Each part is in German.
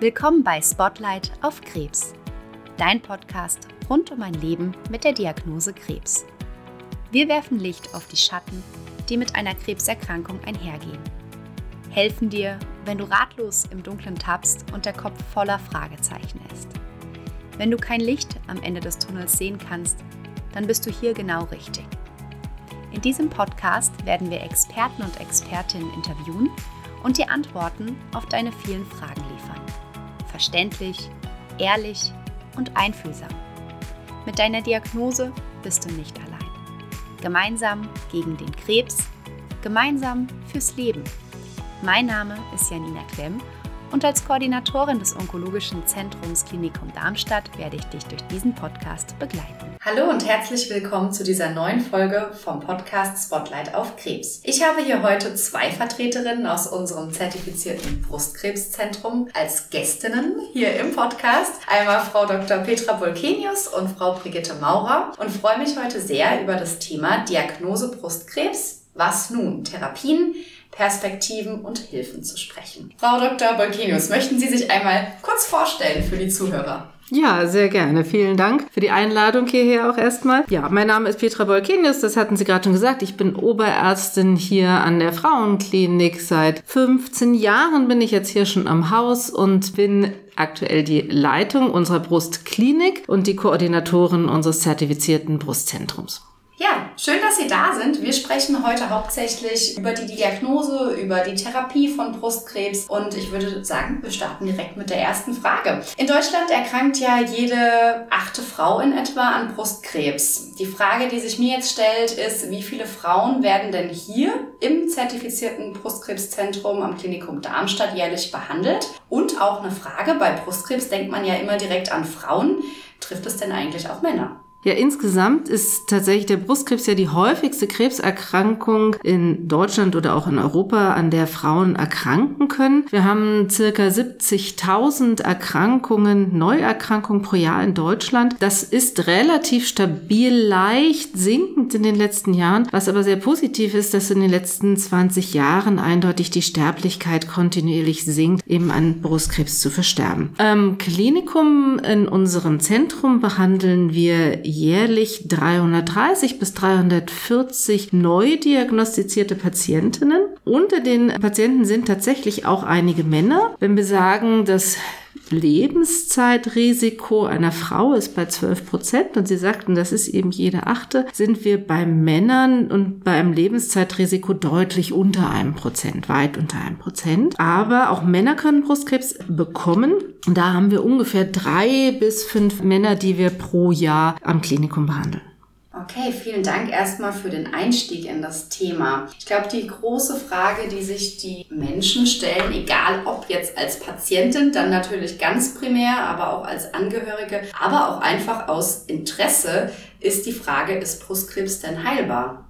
Willkommen bei Spotlight auf Krebs, dein Podcast rund um ein Leben mit der Diagnose Krebs. Wir werfen Licht auf die Schatten, die mit einer Krebserkrankung einhergehen. Helfen dir, wenn du ratlos im Dunkeln tappst und der Kopf voller Fragezeichen ist. Wenn du kein Licht am Ende des Tunnels sehen kannst, dann bist du hier genau richtig. In diesem Podcast werden wir Experten und Expertinnen interviewen und dir Antworten auf deine vielen Fragen liefern. Verständlich, ehrlich und einfühlsam. Mit deiner Diagnose bist du nicht allein. Gemeinsam gegen den Krebs, gemeinsam fürs Leben. Mein Name ist Janina Klemm und als Koordinatorin des Onkologischen Zentrums Klinikum Darmstadt werde ich dich durch diesen Podcast begleiten. Hallo und herzlich willkommen zu dieser neuen Folge vom Podcast Spotlight auf Krebs. Ich habe hier heute zwei Vertreterinnen aus unserem zertifizierten Brustkrebszentrum als Gästinnen hier im Podcast. Einmal Frau Dr. Petra Bolkenius und Frau Brigitte Maurer und freue mich heute sehr über das Thema Diagnose Brustkrebs. Was nun? Therapien, Perspektiven und Hilfen zu sprechen. Frau Dr. Bolkenius, möchten Sie sich einmal kurz vorstellen für die Zuhörer? Ja, sehr gerne. Vielen Dank für die Einladung hierher auch erstmal. Ja, mein Name ist Petra Bolkenius, das hatten Sie gerade schon gesagt. Ich bin Oberärztin hier an der Frauenklinik. Seit 15 Jahren bin ich jetzt hier schon am Haus und bin aktuell die Leitung unserer Brustklinik und die Koordinatorin unseres zertifizierten Brustzentrums. Schön, dass Sie da sind. Wir sprechen heute hauptsächlich über die Diagnose, über die Therapie von Brustkrebs und ich würde sagen, wir starten direkt mit der ersten Frage. In Deutschland erkrankt ja jede achte Frau in etwa an Brustkrebs. Die Frage, die sich mir jetzt stellt, ist, wie viele Frauen werden denn hier im zertifizierten Brustkrebszentrum am Klinikum Darmstadt jährlich behandelt? Und auch eine Frage, bei Brustkrebs denkt man ja immer direkt an Frauen. Trifft es denn eigentlich auch Männer? Ja, insgesamt ist tatsächlich der Brustkrebs ja die häufigste Krebserkrankung in Deutschland oder auch in Europa, an der Frauen erkranken können. Wir haben circa 70.000 Erkrankungen, Neuerkrankungen pro Jahr in Deutschland. Das ist relativ stabil, leicht sinkend in den letzten Jahren. Was aber sehr positiv ist, dass in den letzten 20 Jahren eindeutig die Sterblichkeit kontinuierlich sinkt, eben an Brustkrebs zu versterben. Im Klinikum in unserem Zentrum behandeln wir jährlich 330 bis 340 neu diagnostizierte Patientinnen. Unter den Patienten sind tatsächlich auch einige Männer. Wenn wir sagen, dass Lebenszeitrisiko einer Frau ist bei 12 Prozent und Sie sagten, das ist eben jede achte, sind wir bei Männern und bei einem Lebenszeitrisiko deutlich unter einem Prozent, weit unter einem Prozent. Aber auch Männer können Brustkrebs bekommen. Da haben wir ungefähr drei bis fünf Männer, die wir pro Jahr am Klinikum behandeln. Okay, vielen Dank erstmal für den Einstieg in das Thema. Ich glaube, die große Frage, die sich die Menschen stellen, egal ob jetzt als Patientin, dann natürlich ganz primär, aber auch als Angehörige, aber auch einfach aus Interesse, ist die Frage, ist Brustkrebs denn heilbar?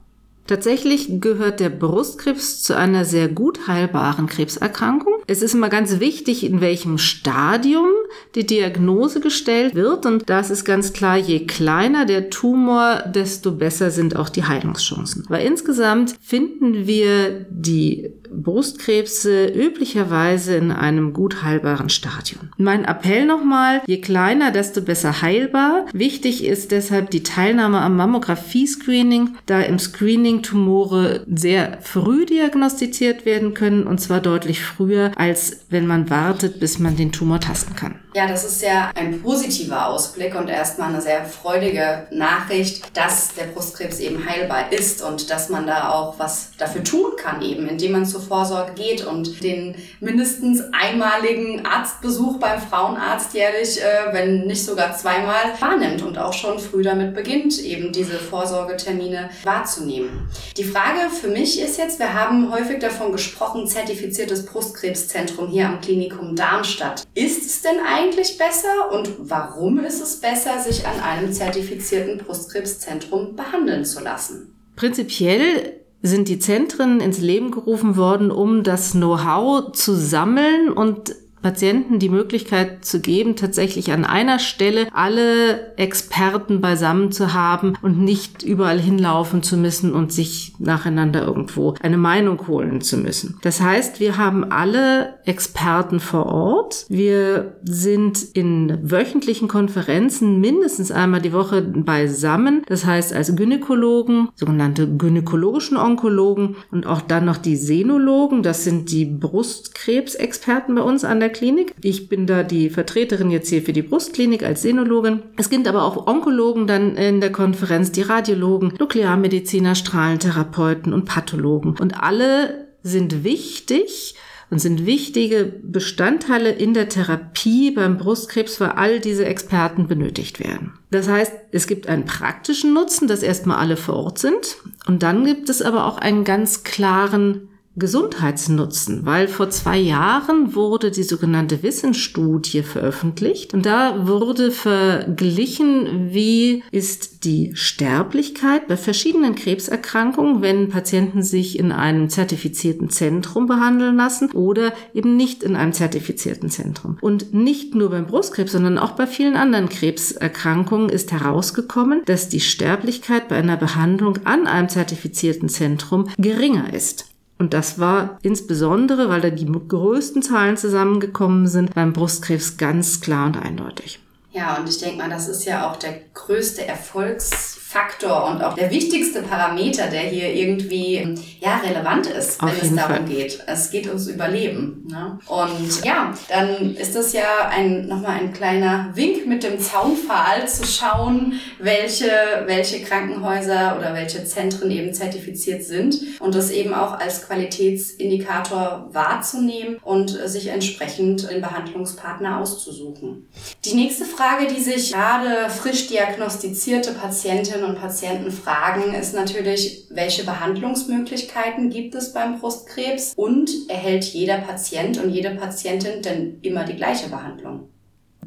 Tatsächlich gehört der Brustkrebs zu einer sehr gut heilbaren Krebserkrankung. Es ist immer ganz wichtig, in welchem Stadium die Diagnose gestellt wird. Und das ist ganz klar, je kleiner der Tumor, desto besser sind auch die Heilungschancen. Aber insgesamt finden wir die Brustkrebse üblicherweise in einem gut heilbaren Stadium. Mein Appell nochmal, je kleiner, desto besser heilbar. Wichtig ist deshalb die Teilnahme am Mammographie-Screening, da im Screening Tumore sehr früh diagnostiziert werden können und zwar deutlich früher, als wenn man wartet, bis man den Tumor tasten kann. Ja, das ist ja ein positiver Ausblick und erstmal eine sehr freudige Nachricht, dass der Brustkrebs eben heilbar ist und dass man da auch was dafür tun kann, eben indem man zur Vorsorge geht und den mindestens einmaligen Arztbesuch beim Frauenarzt jährlich, äh, wenn nicht sogar zweimal, wahrnimmt und auch schon früh damit beginnt, eben diese Vorsorgetermine wahrzunehmen. Die Frage für mich ist jetzt, wir haben häufig davon gesprochen, zertifiziertes Brustkrebszentrum hier am Klinikum Darmstadt. Ist es denn eigentlich eigentlich besser und warum ist es besser, sich an einem zertifizierten Brustkrebszentrum behandeln zu lassen? Prinzipiell sind die Zentren ins Leben gerufen worden, um das Know-how zu sammeln und Patienten die Möglichkeit zu geben, tatsächlich an einer Stelle alle Experten beisammen zu haben und nicht überall hinlaufen zu müssen und sich nacheinander irgendwo eine Meinung holen zu müssen. Das heißt, wir haben alle Experten vor Ort. Wir sind in wöchentlichen Konferenzen mindestens einmal die Woche beisammen. Das heißt, als Gynäkologen, sogenannte gynäkologischen Onkologen und auch dann noch die Senologen, das sind die Brustkrebsexperten bei uns an der Klinik. Ich bin da die Vertreterin jetzt hier für die Brustklinik als Senologin. Es gibt aber auch Onkologen dann in der Konferenz, die Radiologen, Nuklearmediziner, Strahlentherapeuten und Pathologen. Und alle sind wichtig und sind wichtige Bestandteile in der Therapie beim Brustkrebs, weil all diese Experten benötigt werden. Das heißt, es gibt einen praktischen Nutzen, dass erstmal alle vor Ort sind. Und dann gibt es aber auch einen ganz klaren Gesundheitsnutzen, weil vor zwei Jahren wurde die sogenannte Wissensstudie veröffentlicht und da wurde verglichen, wie ist die Sterblichkeit bei verschiedenen Krebserkrankungen, wenn Patienten sich in einem zertifizierten Zentrum behandeln lassen oder eben nicht in einem zertifizierten Zentrum. Und nicht nur beim Brustkrebs, sondern auch bei vielen anderen Krebserkrankungen ist herausgekommen, dass die Sterblichkeit bei einer Behandlung an einem zertifizierten Zentrum geringer ist. Und das war insbesondere, weil da die größten Zahlen zusammengekommen sind, beim Brustkrebs ganz klar und eindeutig. Ja, und ich denke mal, das ist ja auch der größte Erfolgs Faktor und auch der wichtigste Parameter, der hier irgendwie ja, relevant ist, wenn es darum Fall. geht. Es geht ums Überleben. Ne? Und ja, dann ist das ja ein, nochmal ein kleiner Wink mit dem Zaunpfahl zu schauen, welche, welche Krankenhäuser oder welche Zentren eben zertifiziert sind und das eben auch als Qualitätsindikator wahrzunehmen und sich entsprechend den Behandlungspartner auszusuchen. Die nächste Frage, die sich gerade frisch diagnostizierte Patientinnen und Patienten fragen, ist natürlich, welche Behandlungsmöglichkeiten gibt es beim Brustkrebs und erhält jeder Patient und jede Patientin denn immer die gleiche Behandlung?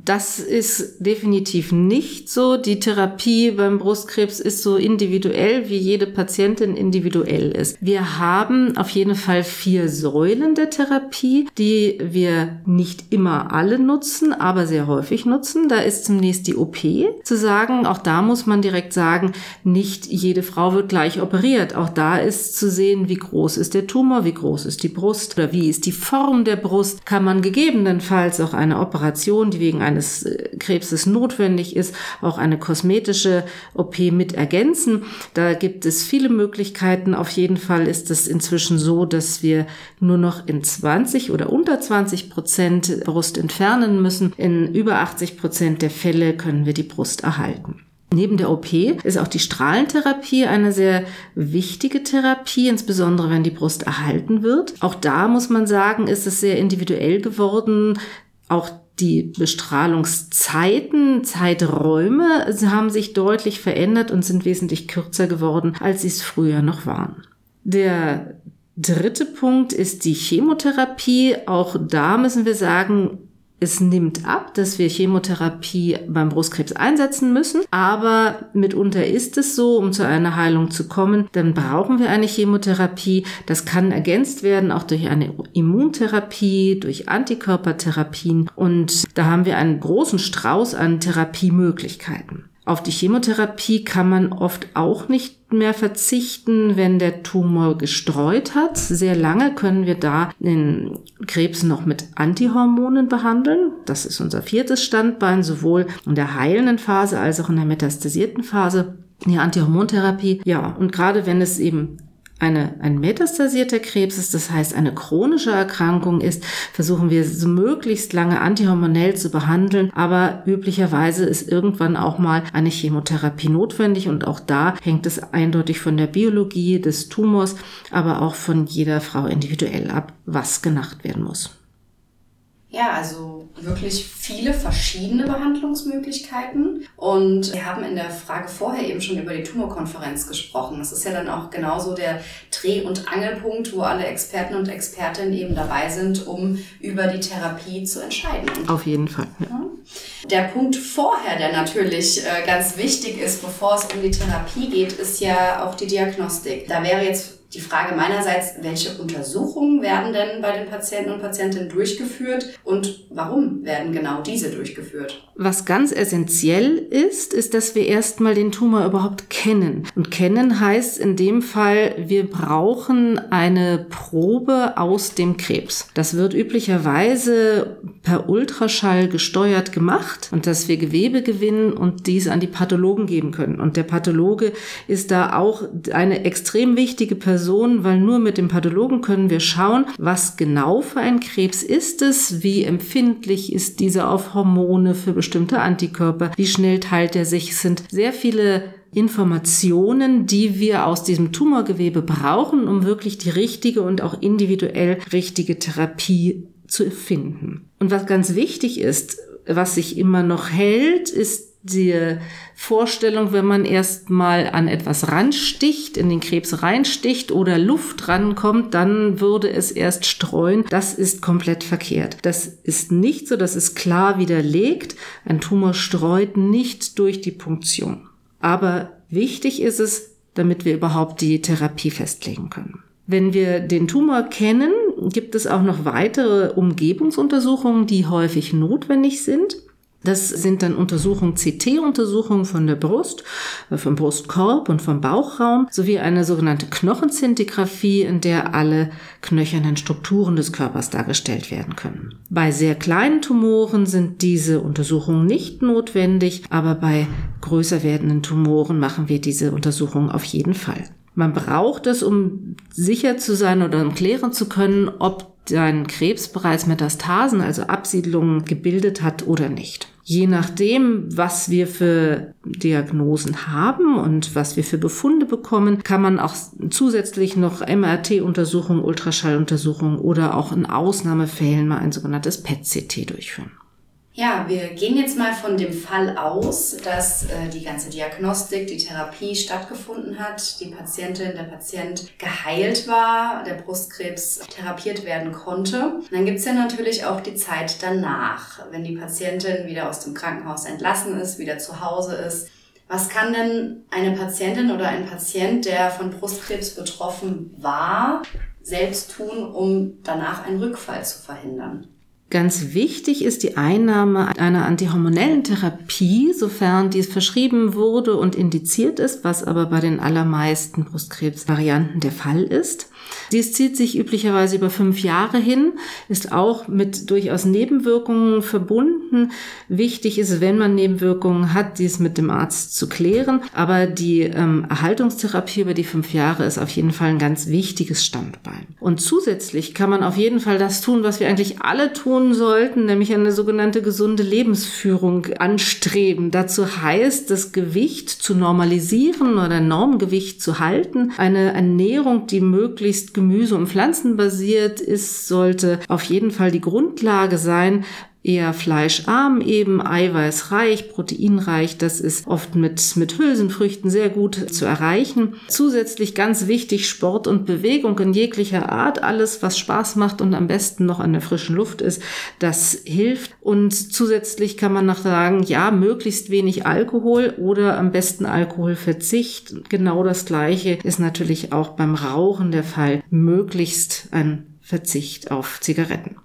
Das ist definitiv nicht so. Die Therapie beim Brustkrebs ist so individuell, wie jede Patientin individuell ist. Wir haben auf jeden Fall vier Säulen der Therapie, die wir nicht immer alle nutzen, aber sehr häufig nutzen. Da ist zunächst die OP zu sagen. Auch da muss man direkt sagen, nicht jede Frau wird gleich operiert. Auch da ist zu sehen, wie groß ist der Tumor, wie groß ist die Brust oder wie ist die Form der Brust. Kann man gegebenenfalls auch eine Operation, die wegen eines äh, Krebses notwendig ist, auch eine kosmetische OP mit ergänzen. Da gibt es viele Möglichkeiten. Auf jeden Fall ist es inzwischen so, dass wir nur noch in 20 oder unter 20 Prozent Brust entfernen müssen. In über 80 Prozent der Fälle können wir die Brust erhalten. Neben der OP ist auch die Strahlentherapie eine sehr wichtige Therapie, insbesondere wenn die Brust erhalten wird. Auch da muss man sagen, ist es sehr individuell geworden. Auch die Bestrahlungszeiten, Zeiträume haben sich deutlich verändert und sind wesentlich kürzer geworden, als sie es früher noch waren. Der dritte Punkt ist die Chemotherapie. Auch da müssen wir sagen, es nimmt ab, dass wir Chemotherapie beim Brustkrebs einsetzen müssen, aber mitunter ist es so, um zu einer Heilung zu kommen, dann brauchen wir eine Chemotherapie. Das kann ergänzt werden auch durch eine Immuntherapie, durch Antikörpertherapien und da haben wir einen großen Strauß an Therapiemöglichkeiten. Auf die Chemotherapie kann man oft auch nicht mehr verzichten, wenn der Tumor gestreut hat. Sehr lange können wir da den Krebs noch mit Antihormonen behandeln. Das ist unser viertes Standbein, sowohl in der heilenden Phase als auch in der metastasierten Phase. Die Antihormontherapie, ja, und gerade wenn es eben eine, ein metastasierter Krebs ist, das heißt eine chronische Erkrankung ist, versuchen wir so möglichst lange antihormonell zu behandeln, aber üblicherweise ist irgendwann auch mal eine Chemotherapie notwendig und auch da hängt es eindeutig von der Biologie des Tumors, aber auch von jeder Frau individuell ab, was gemacht werden muss. Ja, also wirklich viele verschiedene Behandlungsmöglichkeiten. Und wir haben in der Frage vorher eben schon über die Tumorkonferenz gesprochen. Das ist ja dann auch genauso der Dreh- und Angelpunkt, wo alle Experten und Expertinnen eben dabei sind, um über die Therapie zu entscheiden. Auf jeden Fall. Ja. Der Punkt vorher, der natürlich äh, ganz wichtig ist, bevor es um die Therapie geht, ist ja auch die Diagnostik. Da wäre jetzt Die Frage meinerseits, welche Untersuchungen werden denn bei den Patienten und Patientinnen durchgeführt und warum werden genau diese durchgeführt? Was ganz essentiell ist, ist, dass wir erstmal den Tumor überhaupt kennen. Und kennen heißt in dem Fall, wir brauchen eine Probe aus dem Krebs. Das wird üblicherweise per Ultraschall gesteuert gemacht und dass wir Gewebe gewinnen und dies an die Pathologen geben können. Und der Pathologe ist da auch eine extrem wichtige Person, Person, weil nur mit dem Pathologen können wir schauen, was genau für ein Krebs ist es, wie empfindlich ist dieser auf Hormone für bestimmte Antikörper, wie schnell teilt er sich. Es sind sehr viele Informationen, die wir aus diesem Tumorgewebe brauchen, um wirklich die richtige und auch individuell richtige Therapie zu finden. Und was ganz wichtig ist, was sich immer noch hält, ist die Vorstellung, wenn man erstmal an etwas ransticht, in den Krebs reinsticht oder Luft rankommt, dann würde es erst streuen. Das ist komplett verkehrt. Das ist nicht so, das ist klar widerlegt. Ein Tumor streut nicht durch die Punktion. Aber wichtig ist es, damit wir überhaupt die Therapie festlegen können. Wenn wir den Tumor kennen, gibt es auch noch weitere Umgebungsuntersuchungen, die häufig notwendig sind. Das sind dann Untersuchungen, CT-Untersuchungen von der Brust, äh, vom Brustkorb und vom Bauchraum sowie eine sogenannte Knochenzintigraphie, in der alle knöchernen Strukturen des Körpers dargestellt werden können. Bei sehr kleinen Tumoren sind diese Untersuchungen nicht notwendig, aber bei größer werdenden Tumoren machen wir diese Untersuchungen auf jeden Fall. Man braucht es, um sicher zu sein oder um klären zu können, ob dein Krebs bereits Metastasen, also Absiedlungen, gebildet hat oder nicht. Je nachdem, was wir für Diagnosen haben und was wir für Befunde bekommen, kann man auch zusätzlich noch MRT-Untersuchungen, Ultraschalluntersuchungen oder auch in Ausnahmefällen mal ein sogenanntes PET-CT durchführen. Ja, wir gehen jetzt mal von dem Fall aus, dass äh, die ganze Diagnostik, die Therapie stattgefunden hat, die Patientin, der Patient geheilt war, der Brustkrebs therapiert werden konnte. Und dann gibt's ja natürlich auch die Zeit danach, wenn die Patientin wieder aus dem Krankenhaus entlassen ist, wieder zu Hause ist. Was kann denn eine Patientin oder ein Patient, der von Brustkrebs betroffen war, selbst tun, um danach einen Rückfall zu verhindern? Ganz wichtig ist die Einnahme einer antihormonellen Therapie, sofern dies verschrieben wurde und indiziert ist, was aber bei den allermeisten Brustkrebsvarianten der Fall ist. Dies zieht sich üblicherweise über fünf Jahre hin, ist auch mit durchaus Nebenwirkungen verbunden. Wichtig ist, wenn man Nebenwirkungen hat, dies mit dem Arzt zu klären. Aber die ähm, Erhaltungstherapie über die fünf Jahre ist auf jeden Fall ein ganz wichtiges Standbein. Und zusätzlich kann man auf jeden Fall das tun, was wir eigentlich alle tun sollten, nämlich eine sogenannte gesunde Lebensführung anstreben. Dazu heißt, das Gewicht zu normalisieren oder Normgewicht zu halten, eine Ernährung, die möglichst gemüse- und pflanzenbasiert ist, sollte auf jeden Fall die Grundlage sein, eher fleischarm eben, eiweißreich, proteinreich. Das ist oft mit, mit Hülsenfrüchten sehr gut zu erreichen. Zusätzlich ganz wichtig Sport und Bewegung in jeglicher Art. Alles, was Spaß macht und am besten noch an der frischen Luft ist, das hilft. Und zusätzlich kann man noch sagen, ja, möglichst wenig Alkohol oder am besten Alkoholverzicht. Genau das Gleiche ist natürlich auch beim Rauchen der Fall. Möglichst ein Verzicht auf Zigaretten.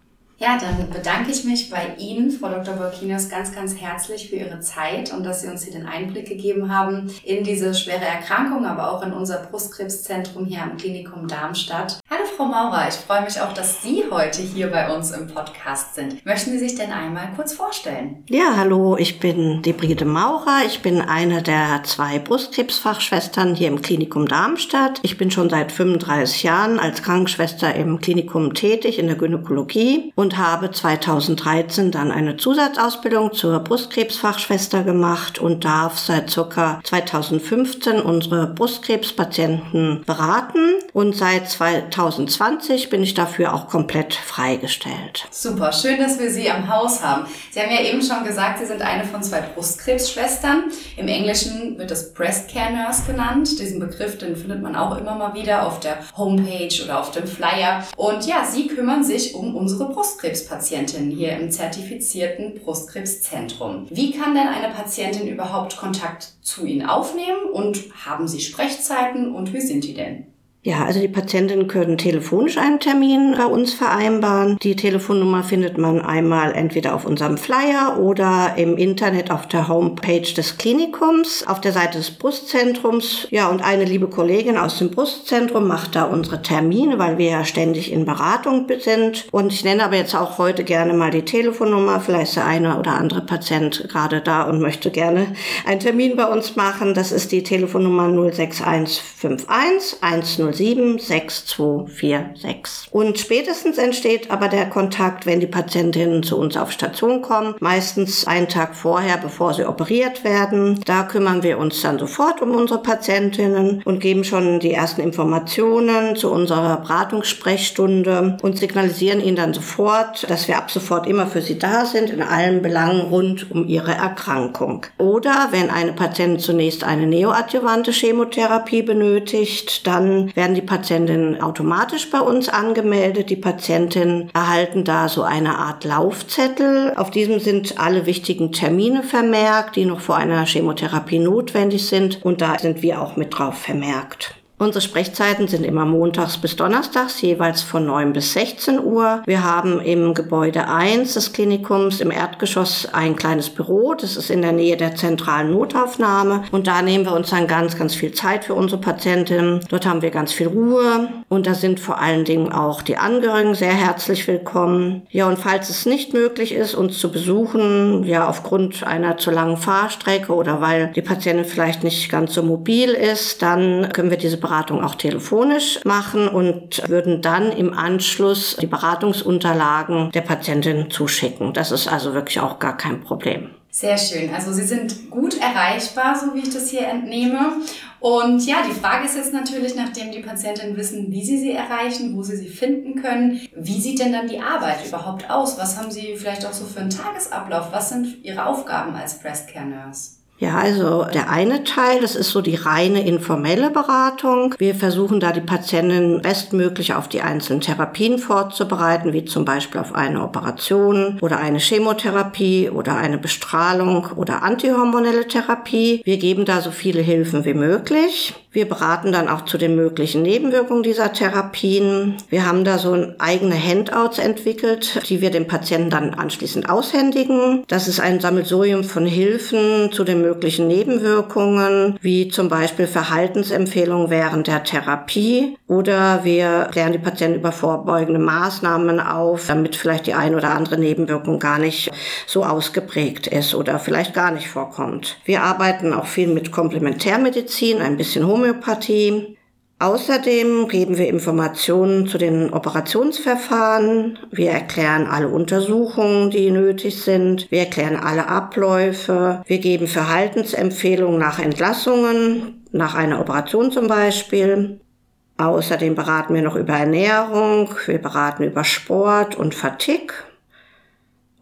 Ja, dann bedanke ich mich bei Ihnen, Frau Dr. Bolkinos, ganz, ganz herzlich für Ihre Zeit und dass Sie uns hier den Einblick gegeben haben in diese schwere Erkrankung, aber auch in unser Brustkrebszentrum hier am Klinikum Darmstadt. Hallo Frau Maurer, ich freue mich auch, dass Sie heute hier bei uns im Podcast sind. Möchten Sie sich denn einmal kurz vorstellen? Ja, hallo, ich bin die Brigitte Maurer. Ich bin eine der zwei Brustkrebsfachschwestern hier im Klinikum Darmstadt. Ich bin schon seit 35 Jahren als Krankenschwester im Klinikum tätig in der Gynäkologie und habe 2013 dann eine Zusatzausbildung zur Brustkrebsfachschwester gemacht und darf seit circa 2015 unsere Brustkrebspatienten beraten und seit 2020 bin ich dafür auch komplett freigestellt. Super, schön, dass wir Sie am Haus haben. Sie haben ja eben schon gesagt, Sie sind eine von zwei Brustkrebsschwestern. Im Englischen wird das Breast Care Nurse genannt. Diesen Begriff, den findet man auch immer mal wieder auf der Homepage oder auf dem Flyer. Und ja, Sie kümmern sich um unsere Brustkrebs Brustkrebspatientin hier im zertifizierten Brustkrebszentrum. Wie kann denn eine Patientin überhaupt Kontakt zu Ihnen aufnehmen und haben Sie Sprechzeiten und wie sind die denn? Ja, also die Patientinnen können telefonisch einen Termin bei uns vereinbaren. Die Telefonnummer findet man einmal entweder auf unserem Flyer oder im Internet auf der Homepage des Klinikums, auf der Seite des Brustzentrums. Ja, und eine liebe Kollegin aus dem Brustzentrum macht da unsere Termine, weil wir ja ständig in Beratung sind. Und ich nenne aber jetzt auch heute gerne mal die Telefonnummer. Vielleicht ist der eine oder andere Patient gerade da und möchte gerne einen Termin bei uns machen. Das ist die Telefonnummer 06151 107 6246. Und spätestens entsteht aber der Kontakt, wenn die Patientinnen zu uns auf Station kommen, meistens einen Tag vorher, bevor sie operiert werden. Da kümmern wir uns dann sofort um unsere Patientinnen und geben schon die ersten Informationen zu unserer Beratungssprechstunde und signalisieren ihnen dann sofort, dass wir ab sofort immer für sie da sind in allen Belangen rund um ihre Erkrankung. Oder wenn eine Patientin zunächst eine neoadjuvante Chemotherapie benötigt, dann werden werden die Patientinnen automatisch bei uns angemeldet. Die Patientinnen erhalten da so eine Art Laufzettel. Auf diesem sind alle wichtigen Termine vermerkt, die noch vor einer Chemotherapie notwendig sind. Und da sind wir auch mit drauf vermerkt. Unsere Sprechzeiten sind immer montags bis donnerstags, jeweils von 9 bis 16 Uhr. Wir haben im Gebäude 1 des Klinikums im Erdgeschoss ein kleines Büro. Das ist in der Nähe der zentralen Notaufnahme. Und da nehmen wir uns dann ganz, ganz viel Zeit für unsere Patientinnen. Dort haben wir ganz viel Ruhe. Und da sind vor allen Dingen auch die Angehörigen sehr herzlich willkommen. Ja, und falls es nicht möglich ist, uns zu besuchen, ja, aufgrund einer zu langen Fahrstrecke oder weil die Patientin vielleicht nicht ganz so mobil ist, dann können wir diese Beratung auch telefonisch machen und würden dann im Anschluss die Beratungsunterlagen der Patientin zuschicken. Das ist also wirklich auch gar kein Problem. Sehr schön. Also Sie sind gut erreichbar, so wie ich das hier entnehme. Und ja, die Frage ist jetzt natürlich, nachdem die Patientinnen wissen, wie sie sie erreichen, wo sie sie finden können, wie sieht denn dann die Arbeit überhaupt aus? Was haben Sie vielleicht auch so für einen Tagesablauf? Was sind Ihre Aufgaben als Breast Care Nurse? Ja, also der eine Teil, das ist so die reine informelle Beratung. Wir versuchen da die Patienten bestmöglich auf die einzelnen Therapien vorzubereiten, wie zum Beispiel auf eine Operation oder eine Chemotherapie oder eine Bestrahlung oder antihormonelle Therapie. Wir geben da so viele Hilfen wie möglich. Wir beraten dann auch zu den möglichen Nebenwirkungen dieser Therapien. Wir haben da so eigene Handouts entwickelt, die wir dem Patienten dann anschließend aushändigen. Das ist ein Sammelsurium von Hilfen zu den möglichen Nebenwirkungen, wie zum Beispiel Verhaltensempfehlungen während der Therapie. Oder wir klären die Patienten über vorbeugende Maßnahmen auf, damit vielleicht die ein oder andere Nebenwirkung gar nicht so ausgeprägt ist oder vielleicht gar nicht vorkommt. Wir arbeiten auch viel mit Komplementärmedizin, ein bisschen Homöopathie Homöopathie. Außerdem geben wir Informationen zu den Operationsverfahren. Wir erklären alle Untersuchungen, die nötig sind. Wir erklären alle Abläufe. Wir geben Verhaltensempfehlungen nach Entlassungen, nach einer Operation zum Beispiel. Außerdem beraten wir noch über Ernährung. Wir beraten über Sport und Fatigue.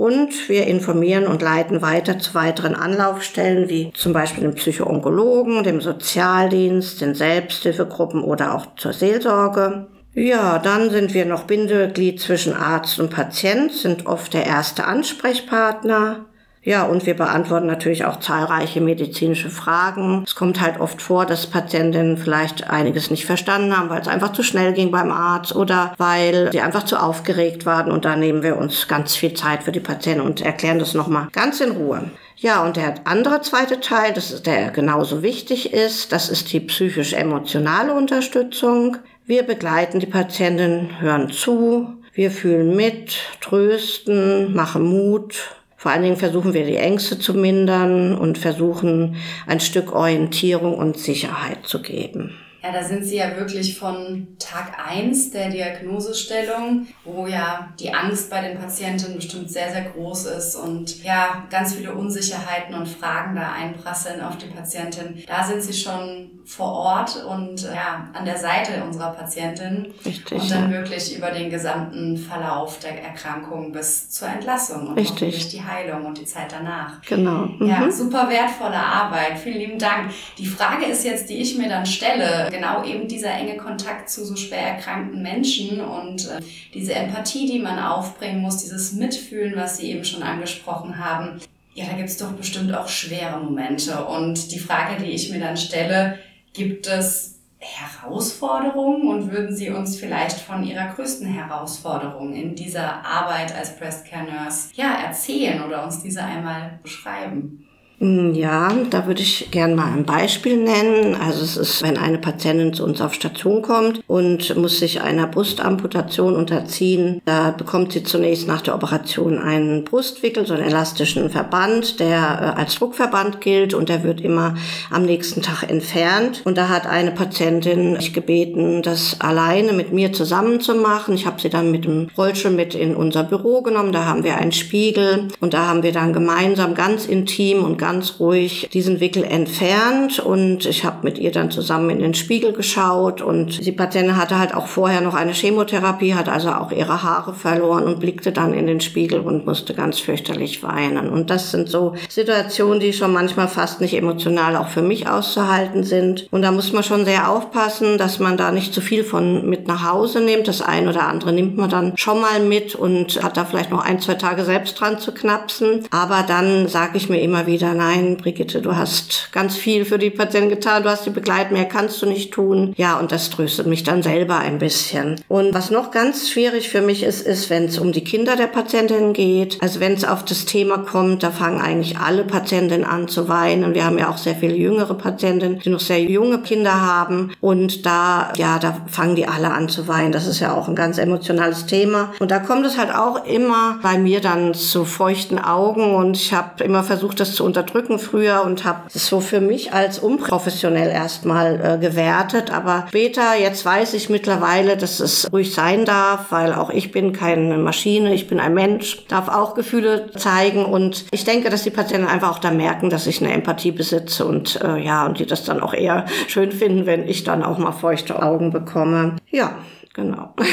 Und wir informieren und leiten weiter zu weiteren Anlaufstellen, wie zum Beispiel dem Psychoonkologen, dem Sozialdienst, den Selbsthilfegruppen oder auch zur Seelsorge. Ja, dann sind wir noch Bindeglied zwischen Arzt und Patient, sind oft der erste Ansprechpartner. Ja, und wir beantworten natürlich auch zahlreiche medizinische Fragen. Es kommt halt oft vor, dass Patientinnen vielleicht einiges nicht verstanden haben, weil es einfach zu schnell ging beim Arzt oder weil sie einfach zu aufgeregt waren. Und da nehmen wir uns ganz viel Zeit für die Patienten und erklären das nochmal ganz in Ruhe. Ja, und der andere zweite Teil, das ist der genauso wichtig ist, das ist die psychisch-emotionale Unterstützung. Wir begleiten die Patienten, hören zu, wir fühlen mit, trösten, machen Mut, vor allen Dingen versuchen wir die Ängste zu mindern und versuchen ein Stück Orientierung und Sicherheit zu geben. Ja, da sind Sie ja wirklich von Tag eins der Diagnosestellung, wo ja die Angst bei den Patienten bestimmt sehr, sehr groß ist und ja, ganz viele Unsicherheiten und Fragen da einprasseln auf die Patientin. Da sind Sie schon vor Ort und ja, an der Seite unserer Patientin Richtig, und dann ja. wirklich über den gesamten Verlauf der Erkrankung bis zur Entlassung und Richtig. die Heilung und die Zeit danach. Genau. Mhm. Ja, super wertvolle Arbeit. Vielen lieben Dank. Die Frage ist jetzt, die ich mir dann stelle, genau eben dieser enge Kontakt zu so schwer erkrankten Menschen und äh, diese Empathie, die man aufbringen muss, dieses Mitfühlen, was Sie eben schon angesprochen haben. Ja, da gibt's doch bestimmt auch schwere Momente. Und die Frage, die ich mir dann stelle, gibt es Herausforderungen und würden Sie uns vielleicht von Ihrer größten Herausforderung in dieser Arbeit als Breast Care Nurse ja, erzählen oder uns diese einmal beschreiben? Hm, ja, da würde ich gern mal ein Beispiel nennen. Also es ist, wenn eine Patientin zu uns auf Station kommt und muss sich einer Brustamputation unterziehen, da bekommt sie zunächst nach der Operation einen Brustwickel, so einen elastischen Verband, der äh, als Druckverband gilt und der wird immer am nächsten Tag entfernt. Und da hat eine Patientin mich gebeten, das alleine mit mir zusammen zu machen. Ich habe sie dann mit dem Rollstuhl mit in unser Büro genommen. Da haben wir einen Spiegel und da haben wir dann gemeinsam ganz intim und ganz ganz ruhig diesen Wickel entfernt und ich habe mit ihr dann zusammen in den Spiegel geschaut und die Patientin hatte halt auch vorher noch eine Chemotherapie, hat also auch ihre Haare verloren und blickte dann in den Spiegel und musste ganz fürchterlich weinen. Und das sind so Situationen, die schon manchmal fast nicht emotional auch für mich auszuhalten sind. Und da muss man schon sehr aufpassen, dass man da nicht zu viel von mit nach Hause nimmt. Das ein oder andere nimmt man dann schon mal mit und hat da vielleicht noch ein, zwei Tage selbst dran zu knapsen. Aber dann sage ich mir immer wieder, nein, Brigitte, du hast ganz viel für die Patienten getan, du hast sie begleitet, mehr kannst du nicht tun. Ja, und das tröstet mich dann selber ein bisschen. Und was noch ganz schwierig für mich ist, ist, wenn es um die Kinder der Patientin geht. Also wenn es auf das Thema kommt, da fangen eigentlich alle Patientinnen an zu weinen. Wir haben ja auch sehr viele jüngere Patientinnen, die noch sehr junge Kinder haben. Und da, ja, da fangen die alle an zu weinen. Das ist ja auch ein ganz emotionales Thema. Und da kommt es halt auch immer bei mir dann zu feuchten Augen. Und ich habe immer versucht, das zu unterdrücken unterdrücken früher und habe es so für mich als unprofessionell erstmal äh, gewertet. Aber später, jetzt weiß ich mittlerweile, dass es ruhig sein darf, weil auch ich bin keine Maschine, ich bin ein Mensch, darf auch Gefühle zeigen und ich denke, dass die Patienten einfach auch da merken, dass ich eine Empathie besitze und äh, ja, und die das dann auch eher schön finden, wenn ich dann auch mal feuchte Augen bekomme. Ja, genau.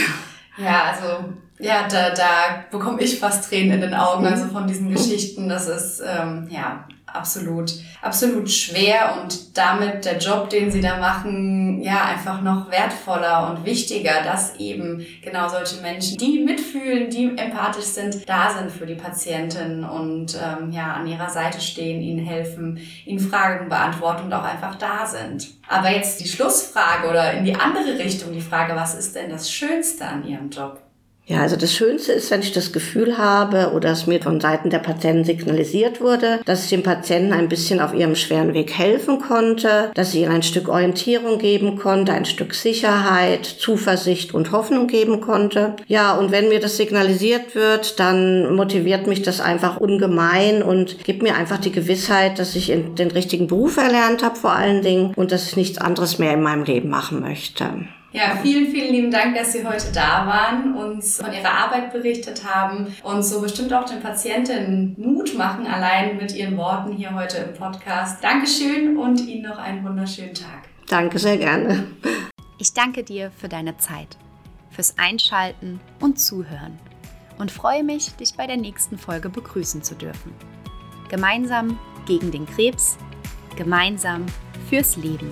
Ja, also ja, da, da bekomme ich fast Tränen in den Augen, also von diesen Geschichten. Das ist ähm, ja absolut, absolut schwer und damit der Job, den sie da machen, ja, einfach noch wertvoller und wichtiger, dass eben genau solche Menschen, die mitfühlen, die empathisch sind, da sind für die Patientin und ähm, ja, an ihrer Seite stehen, ihnen helfen, ihnen Fragen beantworten und auch einfach da sind. Aber jetzt die Schlussfrage oder in die andere Richtung die Frage, was ist denn das Schönste an ihrem Job? Ja, also das Schönste ist, wenn ich das Gefühl habe oder es mir von Seiten der Patienten signalisiert wurde, dass ich dem Patienten ein bisschen auf ihrem schweren Weg helfen konnte, dass ich ihnen ein Stück Orientierung geben konnte, ein Stück Sicherheit, Zuversicht und Hoffnung geben konnte. Ja, und wenn mir das signalisiert wird, dann motiviert mich das einfach ungemein und gibt mir einfach die Gewissheit, dass ich den richtigen Beruf erlernt habe vor allen Dingen und dass ich nichts anderes mehr in meinem Leben machen möchte. Ja, vielen, vielen lieben Dank, dass Sie heute da waren, uns von Ihrer Arbeit berichtet haben und so bestimmt auch den Patientinnen Mut machen, allein mit Ihren Worten hier heute im Podcast. Dankeschön und Ihnen noch einen wunderschönen Tag. Danke sehr gerne. Ich danke dir für deine Zeit, fürs Einschalten und Zuhören und freue mich, dich bei der nächsten Folge begrüßen zu dürfen. Gemeinsam gegen den Krebs, gemeinsam fürs Leben.